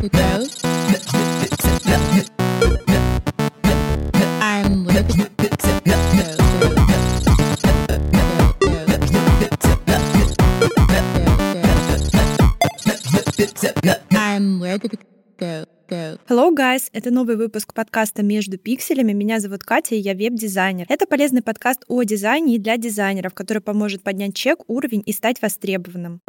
Hello, guys! Это новый выпуск подкаста «Между пикселями». Меня зовут Катя, и я веб-дизайнер. Это полезный подкаст о дизайне и для дизайнеров, который поможет поднять чек, уровень и стать востребованным.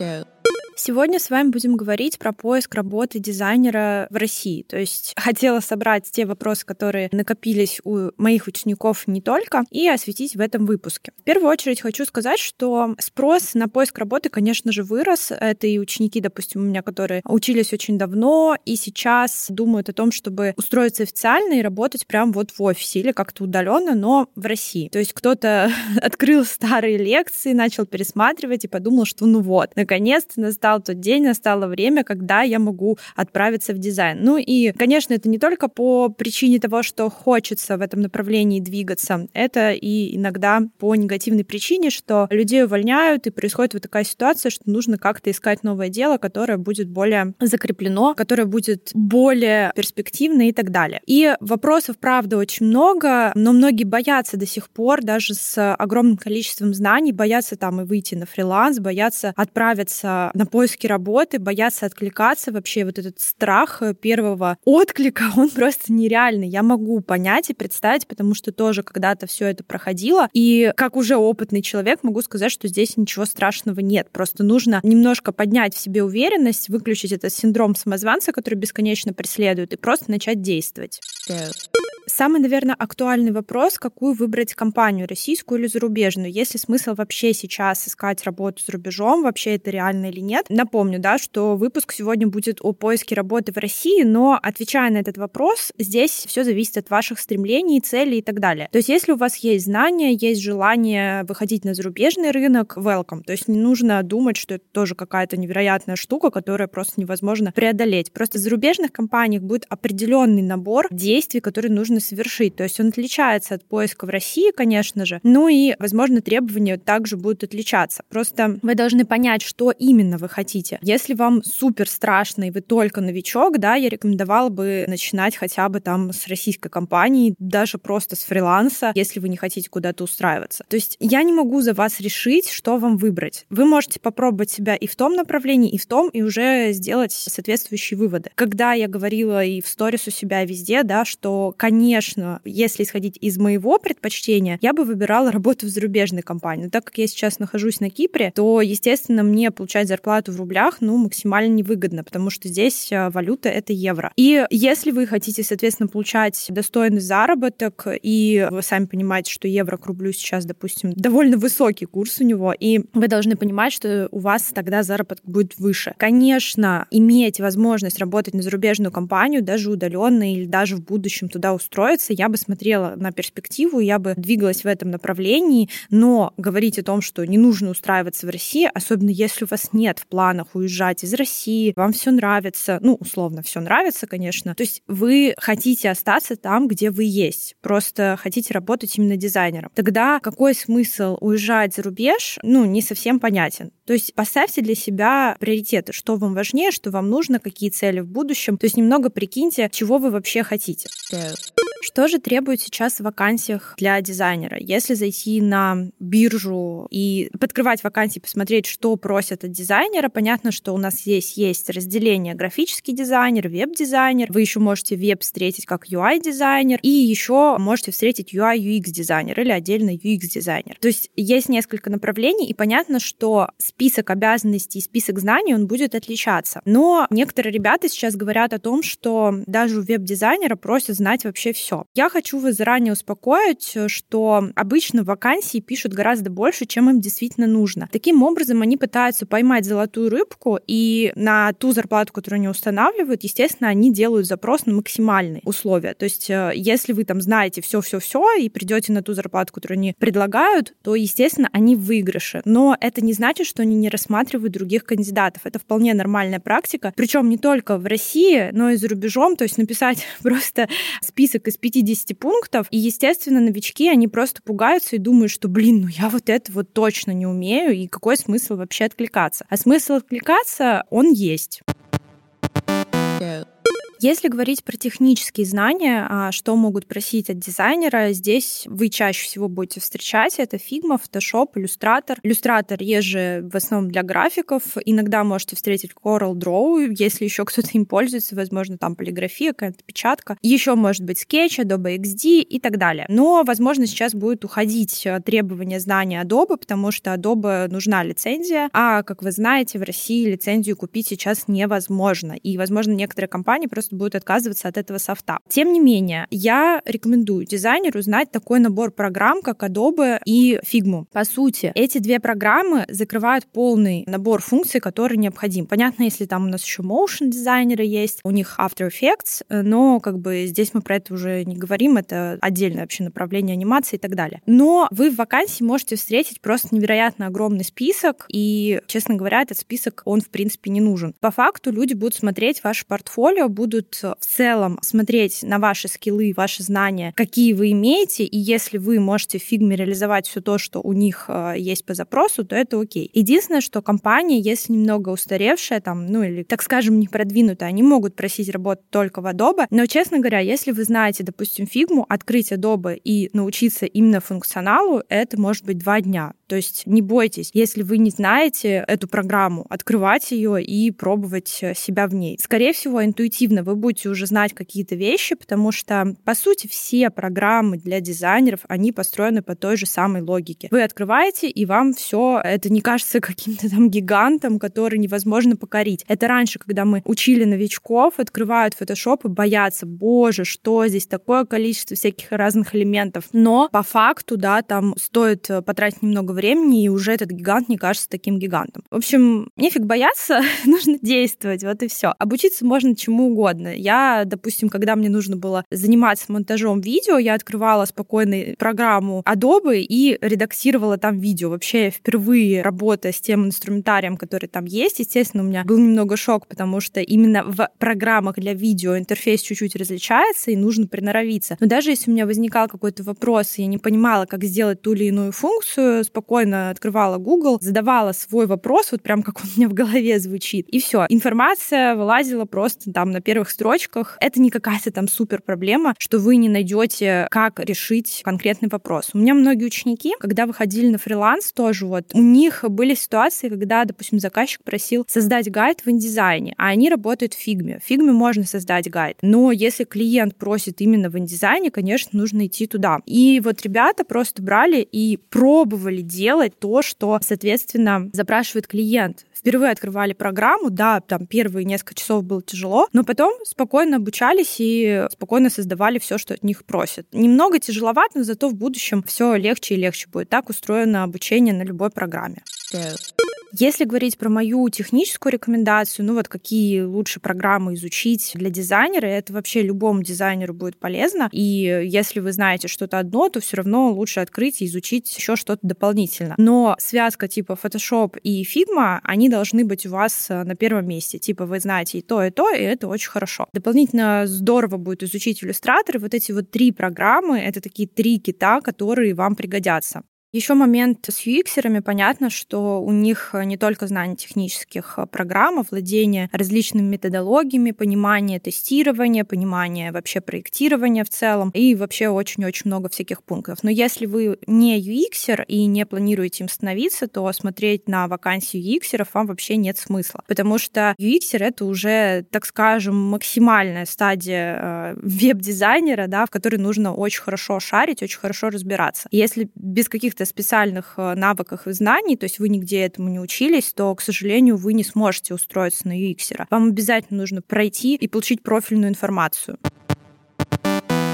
Go. Сегодня с вами будем говорить про поиск работы дизайнера в России. То есть хотела собрать те вопросы, которые накопились у моих учеников не только, и осветить в этом выпуске. В первую очередь хочу сказать, что спрос на поиск работы, конечно же, вырос. Это и ученики, допустим, у меня, которые учились очень давно и сейчас думают о том, чтобы устроиться официально и работать прямо вот в офисе или как-то удаленно, но в России. То есть кто-то открыл старые лекции, начал пересматривать и подумал, что ну вот, наконец-то настал настал тот день, настало время, когда я могу отправиться в дизайн. Ну и, конечно, это не только по причине того, что хочется в этом направлении двигаться, это и иногда по негативной причине, что людей увольняют, и происходит вот такая ситуация, что нужно как-то искать новое дело, которое будет более закреплено, которое будет более перспективно и так далее. И вопросов, правда, очень много, но многие боятся до сих пор, даже с огромным количеством знаний, боятся там и выйти на фриланс, боятся отправиться на поиск поиске работы, боятся откликаться, вообще вот этот страх э, первого отклика, он просто нереальный. Я могу понять и представить, потому что тоже когда-то все это проходило. И как уже опытный человек могу сказать, что здесь ничего страшного нет. Просто нужно немножко поднять в себе уверенность, выключить этот синдром самозванца, который бесконечно преследует, и просто начать действовать. Самый, наверное, актуальный вопрос, какую выбрать компанию, российскую или зарубежную? Есть ли смысл вообще сейчас искать работу за рубежом, вообще это реально или нет? Напомню, да, что выпуск сегодня будет о поиске работы в России, но отвечая на этот вопрос, здесь все зависит от ваших стремлений, целей и так далее. То есть если у вас есть знания, есть желание выходить на зарубежный рынок, welcome. То есть не нужно думать, что это тоже какая-то невероятная штука, которая просто невозможно преодолеть. Просто в зарубежных компаниях будет определенный набор действий, которые нужно совершить. То есть он отличается от поиска в России, конечно же, ну и, возможно, требования также будут отличаться. Просто вы должны понять, что именно вы хотите. Если вам супер страшно и вы только новичок, да, я рекомендовала бы начинать хотя бы там с российской компании, даже просто с фриланса, если вы не хотите куда-то устраиваться. То есть я не могу за вас решить, что вам выбрать. Вы можете попробовать себя и в том направлении, и в том, и уже сделать соответствующие выводы. Когда я говорила и в сторис у себя, везде, да, что, конечно, конечно, если исходить из моего предпочтения, я бы выбирала работу в зарубежной компании. Но так как я сейчас нахожусь на Кипре, то, естественно, мне получать зарплату в рублях, ну, максимально невыгодно, потому что здесь э, валюта — это евро. И если вы хотите, соответственно, получать достойный заработок, и вы сами понимаете, что евро к рублю сейчас, допустим, довольно высокий курс у него, и вы должны понимать, что у вас тогда заработок будет выше. Конечно, иметь возможность работать на зарубежную компанию, даже удаленно или даже в будущем туда устроиться, устроиться, я бы смотрела на перспективу, я бы двигалась в этом направлении, но говорить о том, что не нужно устраиваться в России, особенно если у вас нет в планах уезжать из России, вам все нравится, ну, условно, все нравится, конечно, то есть вы хотите остаться там, где вы есть, просто хотите работать именно дизайнером. Тогда какой смысл уезжать за рубеж, ну, не совсем понятен. То есть поставьте для себя приоритеты, что вам важнее, что вам нужно, какие цели в будущем. То есть немного прикиньте, чего вы вообще хотите. Что же требует сейчас в вакансиях для дизайнера? Если зайти на биржу и подкрывать вакансии, посмотреть, что просят от дизайнера, понятно, что у нас здесь есть разделение графический дизайнер, веб-дизайнер. Вы еще можете веб встретить как UI-дизайнер, и еще можете встретить UI-UX-дизайнер или отдельно UX-дизайнер. То есть есть несколько направлений, и понятно, что список обязанностей и список знаний, он будет отличаться. Но некоторые ребята сейчас говорят о том, что даже у веб-дизайнера просят знать вообще все все. Я хочу вас заранее успокоить, э, что обычно вакансии пишут гораздо больше, чем им действительно нужно. Таким образом, они пытаются поймать золотую рыбку, и на ту зарплату, которую они устанавливают, естественно, они делают запрос на максимальные условия. То есть, э, если вы там знаете все-все-все и придете на ту зарплату, которую они предлагают, то, естественно, они в выигрыше. Но это не значит, что они не рассматривают других кандидатов. Это вполне нормальная практика. Причем не только в России, но и за рубежом. То есть написать просто список из 50 пунктов, и, естественно, новички, они просто пугаются и думают, что, блин, ну я вот это вот точно не умею, и какой смысл вообще откликаться? А смысл откликаться, он есть. go. Если говорить про технические знания, а, что могут просить от дизайнера, здесь вы чаще всего будете встречать. Это Figma, Photoshop, Illustrator. Illustrator есть же в основном для графиков. Иногда можете встретить Coral Draw, если еще кто-то им пользуется, возможно, там полиграфия, какая-то печатка. Еще может быть Sketch, Adobe XD и так далее. Но, возможно, сейчас будет уходить э, требование знания Adobe, потому что Adobe нужна лицензия, а, как вы знаете, в России лицензию купить сейчас невозможно. И, возможно, некоторые компании просто просто будет отказываться от этого софта. Тем не менее, я рекомендую дизайнеру знать такой набор программ, как Adobe и Figma. По сути, эти две программы закрывают полный набор функций, который необходим. Понятно, если там у нас еще motion дизайнеры есть, у них After Effects, но как бы здесь мы про это уже не говорим, это отдельное вообще направление анимации и так далее. Но вы в вакансии можете встретить просто невероятно огромный список, и, честно говоря, этот список, он, в принципе, не нужен. По факту люди будут смотреть ваше портфолио, будут будут в целом смотреть на ваши скиллы, ваши знания, какие вы имеете, и если вы можете в фигме реализовать все то, что у них э, есть по запросу, то это окей. Единственное, что компания, если немного устаревшая, там, ну или, так скажем, не продвинутая, они могут просить работать только в Adobe, но, честно говоря, если вы знаете, допустим, фигму, открыть Adobe и научиться именно функционалу, это может быть два дня. То есть не бойтесь, если вы не знаете эту программу, открывать ее и пробовать э, себя в ней. Скорее всего, интуитивно вы будете уже знать какие-то вещи, потому что, по сути, все программы для дизайнеров, они построены по той же самой логике. Вы открываете, и вам все это не кажется каким-то там гигантом, который невозможно покорить. Это раньше, когда мы учили новичков, открывают Photoshop и боятся, боже, что здесь такое количество всяких разных элементов. Но по факту, да, там стоит э, потратить немного времени, и уже этот гигант не кажется таким гигантом. В общем, нефиг бояться, нужно действовать, вот и все. Обучиться можно чему угодно. Я, допустим, когда мне нужно было заниматься монтажом видео, я открывала спокойно программу Adobe и редактировала там видео. Вообще, я впервые работая с тем инструментарием, который там есть, естественно, у меня был немного шок, потому что именно в программах для видео интерфейс чуть-чуть различается, и нужно приноровиться. Но даже если у меня возникал какой-то вопрос, и я не понимала, как сделать ту или иную функцию, спокойно спокойно открывала Google, задавала свой вопрос, вот прям как он у меня в голове звучит, и все. Информация вылазила просто там на первых строчках. Это не какая-то там супер проблема, что вы не найдете, как решить конкретный вопрос. У меня многие ученики, когда выходили на фриланс, тоже вот, у них были ситуации, когда, допустим, заказчик просил создать гайд в индизайне, а они работают в фигме. В фигме можно создать гайд, но если клиент просит именно в индизайне, конечно, нужно идти туда. И вот ребята просто брали и пробовали делать то, что, соответственно, запрашивает клиент. Впервые открывали программу, да, там первые несколько часов было тяжело, но потом спокойно обучались и спокойно создавали все, что от них просят. Немного тяжеловато, но зато в будущем все легче и легче будет. Так устроено обучение на любой программе. Если говорить про мою техническую рекомендацию, ну вот какие лучше программы изучить для дизайнера, это вообще любому дизайнеру будет полезно. И если вы знаете что-то одно, то все равно лучше открыть и изучить еще что-то дополнительно. Но связка типа Photoshop и Figma, они должны быть у вас э, на первом месте. Типа вы знаете и то, и то, и это очень хорошо. Дополнительно здорово будет изучить иллюстратор. Вот эти вот три программы — это такие три кита, которые вам пригодятся. Еще момент с UX-ерами. Понятно, что у них не только знание технических э, программ, а владение различными методологиями, понимание тестирования, понимание вообще проектирования в целом и вообще очень-очень много всяких пунктов. Но если вы не UX и не планируете им становиться, то смотреть на вакансию UX вам вообще нет смысла, потому что UX это уже, так скажем, максимальная стадия э, веб-дизайнера, да, в которой нужно очень хорошо шарить, очень хорошо разбираться. Если без каких-то каких-то специальных э, навыках и знаний, то есть вы нигде этому не учились, то, к сожалению, вы не сможете устроиться на UX. Вам обязательно нужно пройти и получить профильную информацию.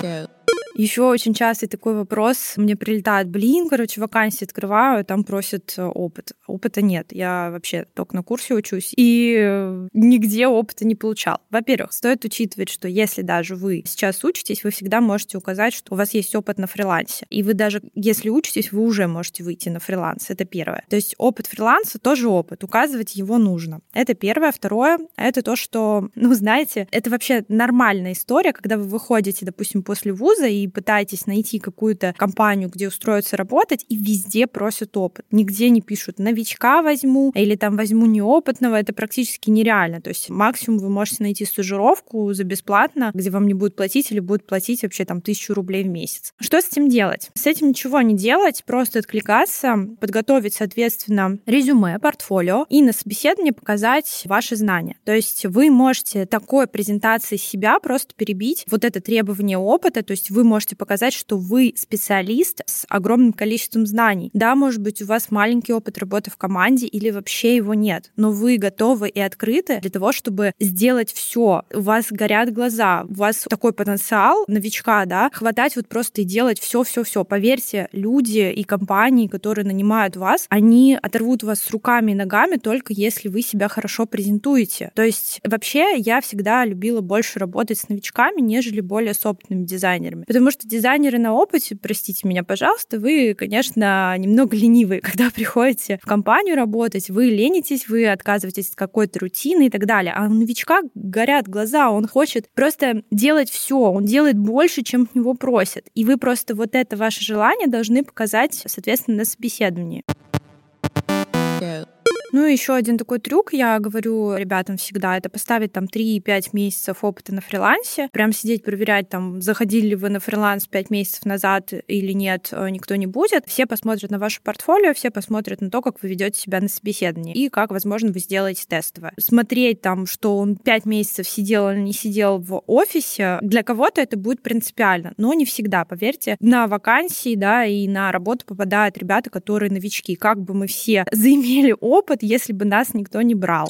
Go. Еще очень частый такой вопрос. Мне прилетает, блин, короче, вакансии открываю, там просят э, опыт. Опыта нет. Я вообще только на курсе учусь. И э, нигде опыта не получал. Во-первых, стоит учитывать, что если даже вы сейчас учитесь, вы всегда можете указать, что у вас есть опыт на фрилансе. И вы даже, если учитесь, вы уже можете выйти на фриланс. Это первое. То есть опыт фриланса тоже опыт. Указывать его нужно. Это первое. Второе, это то, что, ну, знаете, это вообще нормальная история, когда вы выходите, допустим, после вуза и пытаетесь найти какую-то компанию, где устроиться работать, и везде просят опыт. Нигде не пишут «новичка возьму» или там «возьму неопытного». Это практически нереально. То есть максимум вы можете найти стажировку за бесплатно, где вам не будут платить или будут платить вообще там тысячу рублей в месяц. Что с этим делать? С этим ничего не делать, просто откликаться, подготовить, соответственно, резюме, портфолио и на собеседовании показать ваши знания. То есть вы можете такой презентацией себя просто перебить вот это требование опыта, то есть вы можете показать, что вы специалист с огромным количеством знаний. Да, может быть, у вас маленький опыт работы в команде или вообще его нет, но вы готовы и открыты для того, чтобы сделать все. У вас горят глаза, у вас такой потенциал новичка, да, хватать вот просто и делать все, все, все. Поверьте, люди и компании, которые нанимают вас, они оторвут вас с руками и ногами только если вы себя хорошо презентуете. То есть вообще я всегда любила больше работать с новичками, нежели более с опытными дизайнерами. Потому что дизайнеры на опыте, простите меня, пожалуйста, вы, конечно, немного ленивые, когда приходите в компанию работать, вы ленитесь, вы отказываетесь от какой-то рутины и так далее. А у новичка горят глаза, он хочет просто делать все, он делает больше, чем него просят. И вы просто вот это ваше желание должны показать, соответственно, на собеседовании. Go. Ну, еще один такой трюк, я говорю ребятам всегда, это поставить там 3-5 месяцев опыта на фрилансе, прям сидеть, проверять, там, заходили ли вы на фриланс 5 месяцев назад или нет, э, никто не будет. Все посмотрят на ваше портфолио, все посмотрят на то, как вы ведете себя на собеседовании и как, возможно, вы сделаете тестовое. Смотреть там, что он 5 месяцев сидел или не сидел в офисе, для кого-то это будет принципиально, но не всегда, поверьте. На вакансии, да, и на работу попадают ребята, которые новички. Как бы мы все заимели опыт, если бы нас никто не брал.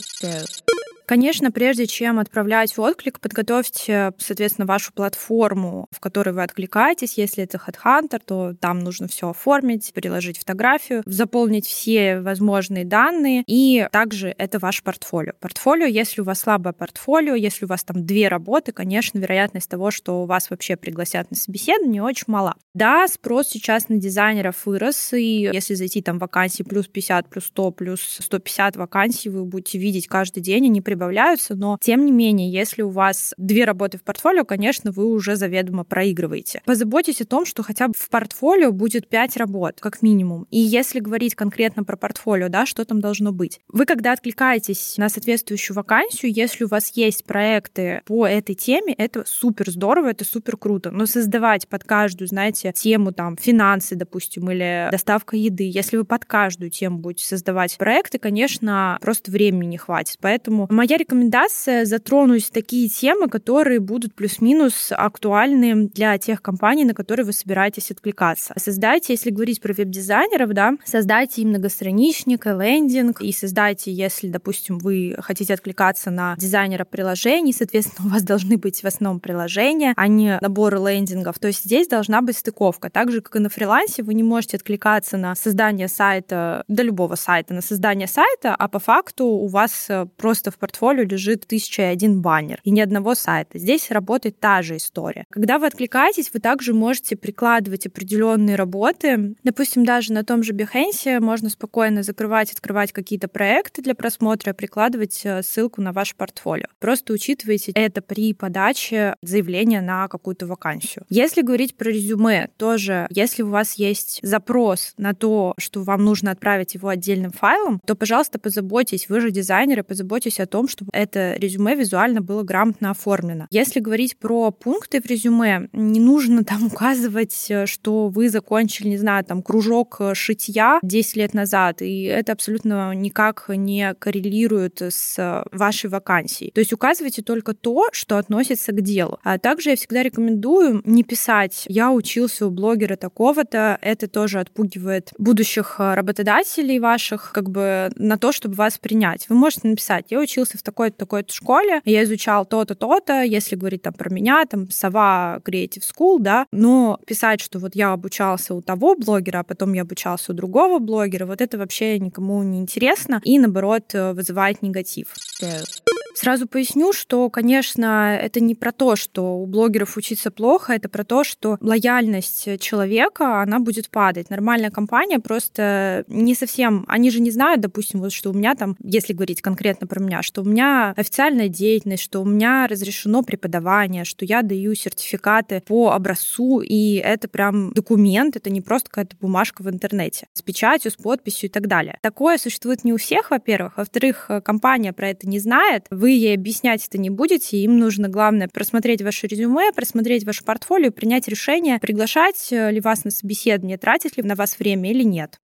Конечно, прежде чем отправлять отклик, подготовьте, соответственно, вашу платформу, в которой вы откликаетесь. Если это HeadHunter, то там нужно все оформить, приложить фотографию, заполнить все возможные данные. И также это ваше портфолио. Портфолио, если у вас слабое портфолио, если у вас там две работы, конечно, вероятность того, что вас вообще пригласят на собеседование, очень мала. Да, спрос сейчас на дизайнеров вырос, и если зайти там вакансии плюс 50, плюс 100, плюс 150 вакансий, вы будете видеть каждый день, они прибавляются, но тем не менее, если у вас две работы в портфолио, конечно, вы уже заведомо проигрываете. Позаботьтесь о том, что хотя бы в портфолио будет пять работ, как минимум. И если говорить конкретно про портфолио, да, что там должно быть? Вы, когда откликаетесь на соответствующую вакансию, если у вас есть проекты по этой теме, это супер здорово, это супер круто. Но создавать под каждую, знаете, тему там финансы, допустим, или доставка еды, если вы под каждую тему будете создавать проекты, конечно, просто времени не хватит. Поэтому Моя рекомендация затронуть такие темы, которые будут плюс-минус актуальны для тех компаний, на которые вы собираетесь откликаться. Создайте, если говорить про веб-дизайнеров, да, создайте им многостраничник, лендинг, и создайте, если, допустим, вы хотите откликаться на дизайнера приложений, соответственно, у вас должны быть в основном приложения, а не наборы лендингов. То есть здесь должна быть стыковка. Так же, как и на фрилансе, вы не можете откликаться на создание сайта, до любого сайта, на создание сайта, а по факту у вас просто в портфолио портфолио лежит тысяча и один баннер и ни одного сайта. Здесь работает та же история. Когда вы откликаетесь, вы также можете прикладывать определенные работы. Допустим, даже на том же Behance можно спокойно закрывать, открывать какие-то проекты для просмотра, прикладывать э, ссылку на ваше портфолио. Просто учитывайте это при подаче заявления на какую-то вакансию. Если говорить про резюме, тоже, если у вас есть запрос на то, что вам нужно отправить его отдельным файлом, то, пожалуйста, позаботьтесь, вы же дизайнеры, позаботьтесь о том, том, чтобы это резюме визуально было грамотно оформлено. Если говорить про пункты в резюме, не нужно там указывать, э, что вы закончили, не знаю, там кружок э, шитья 10 лет назад, и это абсолютно никак не коррелирует с э, вашей вакансией. То есть указывайте только то, что относится к делу. А также я всегда рекомендую не писать «я учился у блогера такого-то», это тоже отпугивает будущих работодателей ваших как бы на то, чтобы вас принять. Вы можете написать «я учился в такой-то, такой-то школе, я изучал то-то, то-то, если говорить там про меня, там, Сова Creative School, да, но писать, что вот я обучался у того блогера, а потом я обучался у другого блогера, вот это вообще никому не интересно и, наоборот, вызывает негатив. Go. Сразу поясню, что, конечно, это не про то, что у блогеров учиться плохо, это про то, что лояльность человека, она будет падать. Нормальная компания просто не совсем... Они же не знают, допустим, вот что у меня там, если говорить конкретно про меня, что у меня официальная деятельность, что у меня разрешено преподавание, что я даю сертификаты по образцу, и это прям документ, это не просто какая-то бумажка в интернете с печатью, с подписью и так далее. Такое существует не у всех, во-первых. Во-вторых, компания про это не знает, вы ей объяснять это не будете, им нужно, главное, просмотреть ваше резюме, просмотреть ваше портфолио, принять решение, приглашать ли вас на собеседование, тратить ли на вас время или нет.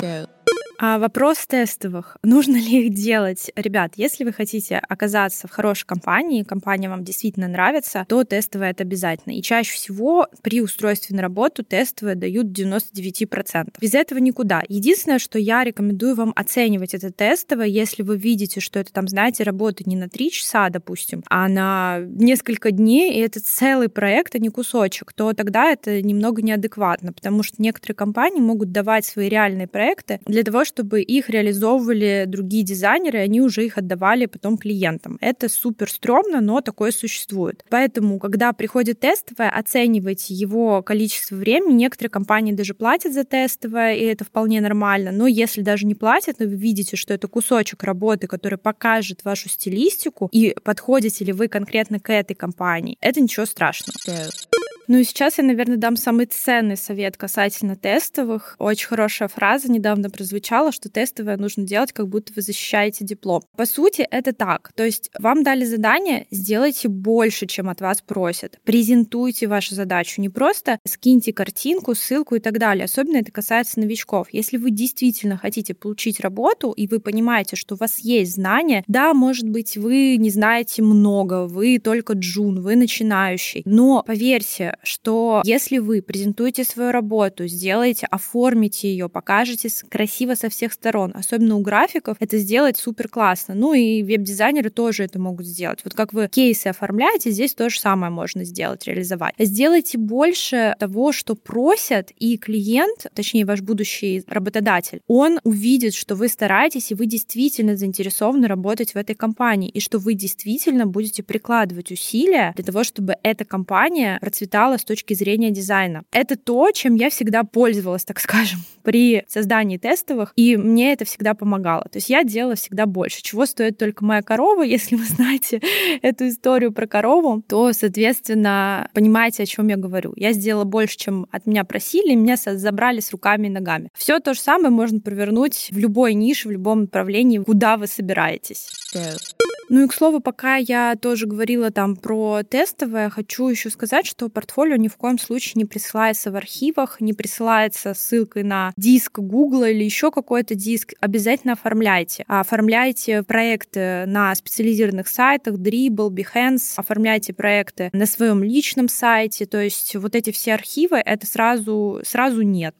Go. А вопрос тестовых. Нужно ли их делать? Ребят, если вы хотите оказаться в хорошей компании, компания вам действительно нравится, то тестовое это обязательно. И чаще всего при устройстве на работу тестовые дают 99%. Без этого никуда. Единственное, что я рекомендую вам оценивать это тестовое, если вы видите, что это там, знаете, работа не на 3 часа, допустим, а на несколько дней, и это целый проект, а не кусочек, то тогда это немного неадекватно, потому что некоторые компании могут давать свои реальные проекты для того, чтобы их реализовывали другие дизайнеры, и они уже их отдавали потом клиентам. Это супер стрёмно, но такое существует. Поэтому, когда приходит тестовое, оценивайте его количество времени. Некоторые компании даже платят за тестовое, и это вполне нормально. Но если даже не платят, но вы видите, что это кусочек работы, который покажет вашу стилистику, и подходите ли вы конкретно к этой компании, это ничего страшного. Ну и сейчас я, наверное, дам самый ценный совет касательно тестовых. Очень хорошая фраза недавно прозвучала, что тестовое нужно делать, как будто вы защищаете диплом. По сути, это так. То есть вам дали задание, сделайте больше, чем от вас просят. Презентуйте вашу задачу. Не просто скиньте картинку, ссылку и так далее. Особенно это касается новичков. Если вы действительно хотите получить работу, и вы понимаете, что у вас есть знания, да, может быть, вы не знаете много, вы только джун, вы начинающий, но поверьте, что если вы презентуете свою работу, сделаете, оформите ее, покажете красиво со всех сторон, особенно у графиков, это сделать супер классно. Ну и веб-дизайнеры тоже это могут сделать. Вот как вы кейсы оформляете, здесь то же самое можно сделать, реализовать. Сделайте больше того, что просят, и клиент, точнее ваш будущий работодатель, он увидит, что вы стараетесь, и вы действительно заинтересованы работать в этой компании, и что вы действительно будете прикладывать усилия для того, чтобы эта компания процветала с точки зрения дизайна. Это то, чем я всегда пользовалась, так скажем, при создании тестовых, и мне это всегда помогало. То есть я делала всегда больше. Чего стоит только моя корова, если вы знаете эту историю про корову, то, соответственно, понимаете, о чем я говорю. Я сделала больше, чем от меня просили, меня забрали с руками и ногами. Все то же самое можно провернуть в любой нише, в любом направлении, куда вы собираетесь. Ну и, к слову, пока я тоже говорила там про тестовое, хочу еще сказать, что портфолио ни в коем случае не присылается в архивах, не присылается ссылкой на диск Google или еще какой-то диск. Обязательно оформляйте. Оформляйте проекты на специализированных сайтах, Dribble, Behance, оформляйте проекты на своем личном сайте. То есть вот эти все архивы, это сразу, сразу нет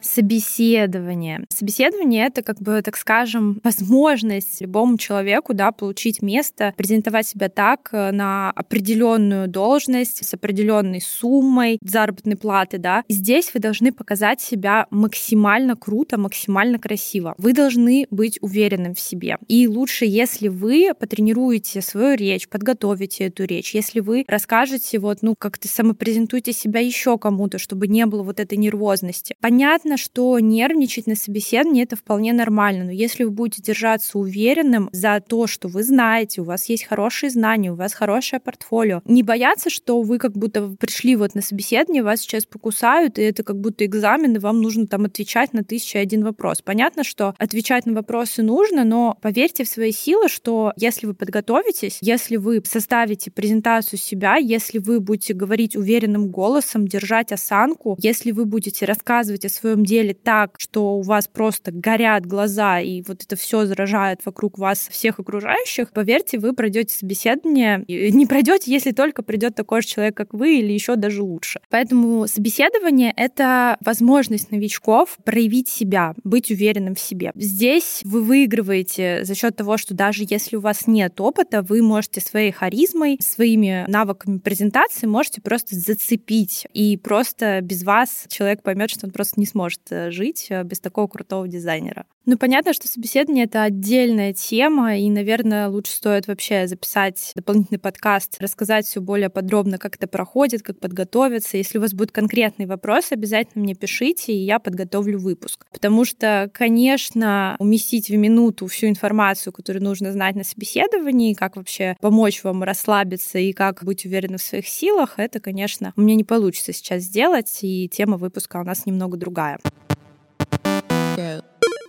собеседование. Собеседование — это, как бы, так скажем, возможность любому человеку да, получить место, презентовать себя так э, на определенную должность с определенной суммой заработной платы. Да. Здесь вы должны показать себя максимально круто, максимально красиво. Вы должны быть уверенным в себе. И лучше, если вы потренируете свою речь, подготовите эту речь, если вы расскажете, вот, ну, как-то самопрезентуете себя еще кому-то, чтобы не было вот этой нервозности. Понятно, что нервничать на собеседовании это вполне нормально, но если вы будете держаться уверенным за то, что вы знаете, у вас есть хорошие знания, у вас хорошее портфолио, не бояться, что вы как будто пришли вот на собеседование, вас сейчас покусают, и это как будто экзамен, и вам нужно там отвечать на тысячу один вопрос. Понятно, что отвечать на вопросы нужно, но поверьте в свои силы, что если вы подготовитесь, если вы составите презентацию себя, если вы будете говорить уверенным голосом, держать осанку, если вы будете рассказывать о своем деле так, что у вас просто горят глаза, и вот это все заражает вокруг вас всех окружающих, поверьте, вы пройдете собеседование. Не пройдете, если только придет такой же человек, как вы, или еще даже лучше. Поэтому собеседование — это возможность новичков проявить себя, быть уверенным в себе. Здесь вы выигрываете за счет того, что даже если у вас нет опыта, вы можете своей харизмой, своими навыками презентации можете просто зацепить, и просто без вас человек поймет, что он просто не сможет сможет э, жить э, без такого крутого дизайнера. Ну, понятно, что собеседование — это отдельная тема, и, наверное, лучше стоит вообще записать дополнительный подкаст, рассказать все более подробно, как это проходит, как подготовиться. Если у вас будут конкретные вопросы, обязательно мне пишите, и я подготовлю выпуск. Потому что, конечно, уместить в минуту всю информацию, которую нужно знать на собеседовании, как вообще помочь вам расслабиться и как быть уверенным в своих силах, это, конечно, у меня не получится сейчас сделать, и тема выпуска у нас немного другая.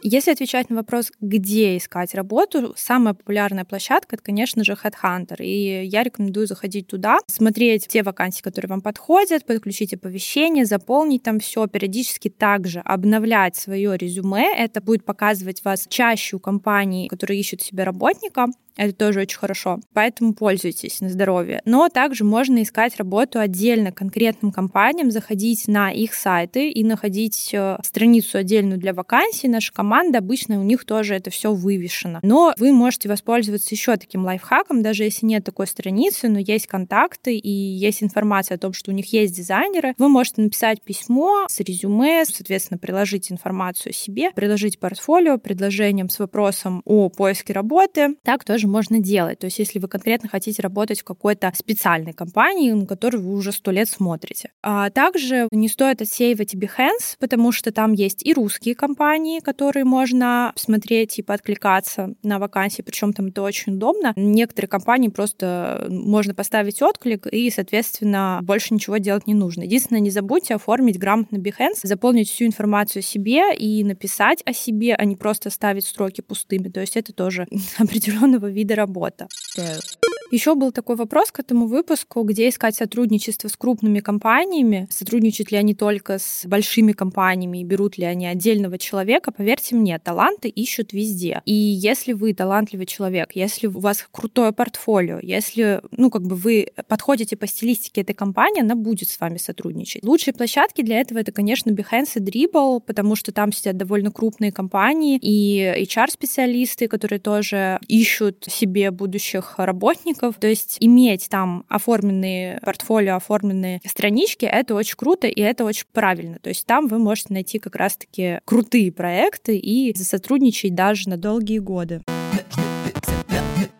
Если отвечать на вопрос, где искать работу, самая популярная площадка это, конечно же, Headhunter. И я рекомендую заходить туда, смотреть те вакансии, которые вам подходят, подключить оповещения, заполнить там все, периодически также обновлять свое резюме. Это будет показывать вас чаще у компаний, которые ищут себе работника. Это тоже очень хорошо. Поэтому пользуйтесь на здоровье. Но также можно искать работу отдельно конкретным компаниям, заходить на их сайты и находить э, страницу отдельную для вакансий. Наша команда обычно у них тоже это все вывешено. Но вы можете воспользоваться еще таким лайфхаком, даже если нет такой страницы, но есть контакты и есть информация о том, что у них есть дизайнеры. Вы можете написать письмо с резюме, соответственно, приложить информацию о себе, приложить портфолио, предложением с вопросом о поиске работы. Так тоже можно делать. То есть если вы конкретно хотите работать в какой-то специальной компании, на которую вы уже сто лет смотрите. А также не стоит отсеивать Behance, потому что там есть и русские компании, которые можно смотреть и подкликаться на вакансии, причем там это очень удобно. Некоторые компании просто можно поставить отклик, и, соответственно, больше ничего делать не нужно. Единственное, не забудьте оформить грамотно Behance, заполнить всю информацию о себе и написать о себе, а не просто ставить строки пустыми. То есть это тоже определенного вида работа. Еще был такой вопрос к этому выпуску, где искать сотрудничество с крупными компаниями, сотрудничают ли они только с большими компаниями и берут ли они отдельного человека. Поверьте мне, таланты ищут везде. И если вы талантливый человек, если у вас крутое портфолио, если, ну, как бы вы подходите по стилистике этой компании, она будет с вами сотрудничать. Лучшие площадки для этого это, конечно, Behance и Dribble, потому что там сидят довольно крупные компании и HR-специалисты, которые тоже ищут себе будущих работников. То есть иметь там оформленные портфолио, оформленные странички, это очень круто и это очень правильно. То есть там вы можете найти как раз-таки крутые проекты и сотрудничать даже на долгие годы.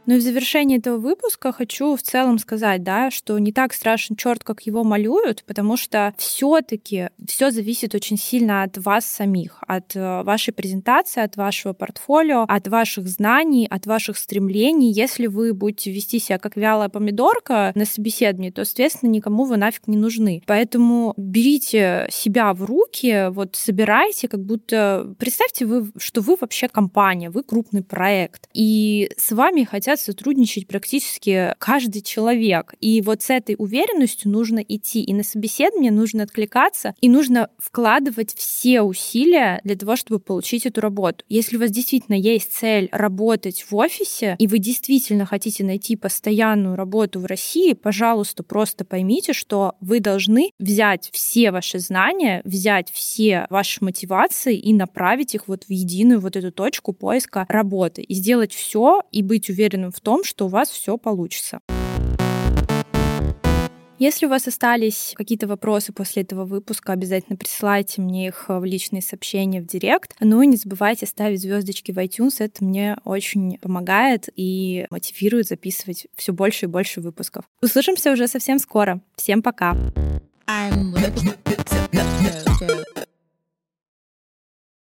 Ну и в завершении этого выпуска хочу в целом сказать, да, что не так страшен черт, как его малюют, потому что все-таки все зависит очень сильно от вас самих, от э, вашей презентации, от вашего портфолио, от ваших знаний, от ваших стремлений. Если вы будете вести себя как вялая помидорка на собеседовании, то, соответственно, никому вы нафиг не нужны. Поэтому берите себя в руки, вот собирайте, как будто представьте вы, что вы вообще компания, вы крупный проект, и с вами хотят хотят сотрудничать практически каждый человек. И вот с этой уверенностью нужно идти. И на собеседование нужно откликаться, и нужно вкладывать все усилия для того, чтобы получить эту работу. Если у вас действительно есть цель работать в офисе, и вы действительно хотите найти постоянную работу в России, пожалуйста, просто поймите, что вы должны взять все ваши знания, взять все ваши мотивации и направить их вот в единую вот эту точку поиска работы. И сделать все и быть уверенным в том, что у вас все получится. Если у вас остались какие-то вопросы после этого выпуска, обязательно присылайте мне их в личные сообщения в директ. Ну и не забывайте ставить звездочки в iTunes. Это мне очень помогает и мотивирует записывать все больше и больше выпусков. Услышимся уже совсем скоро. Всем пока. I'm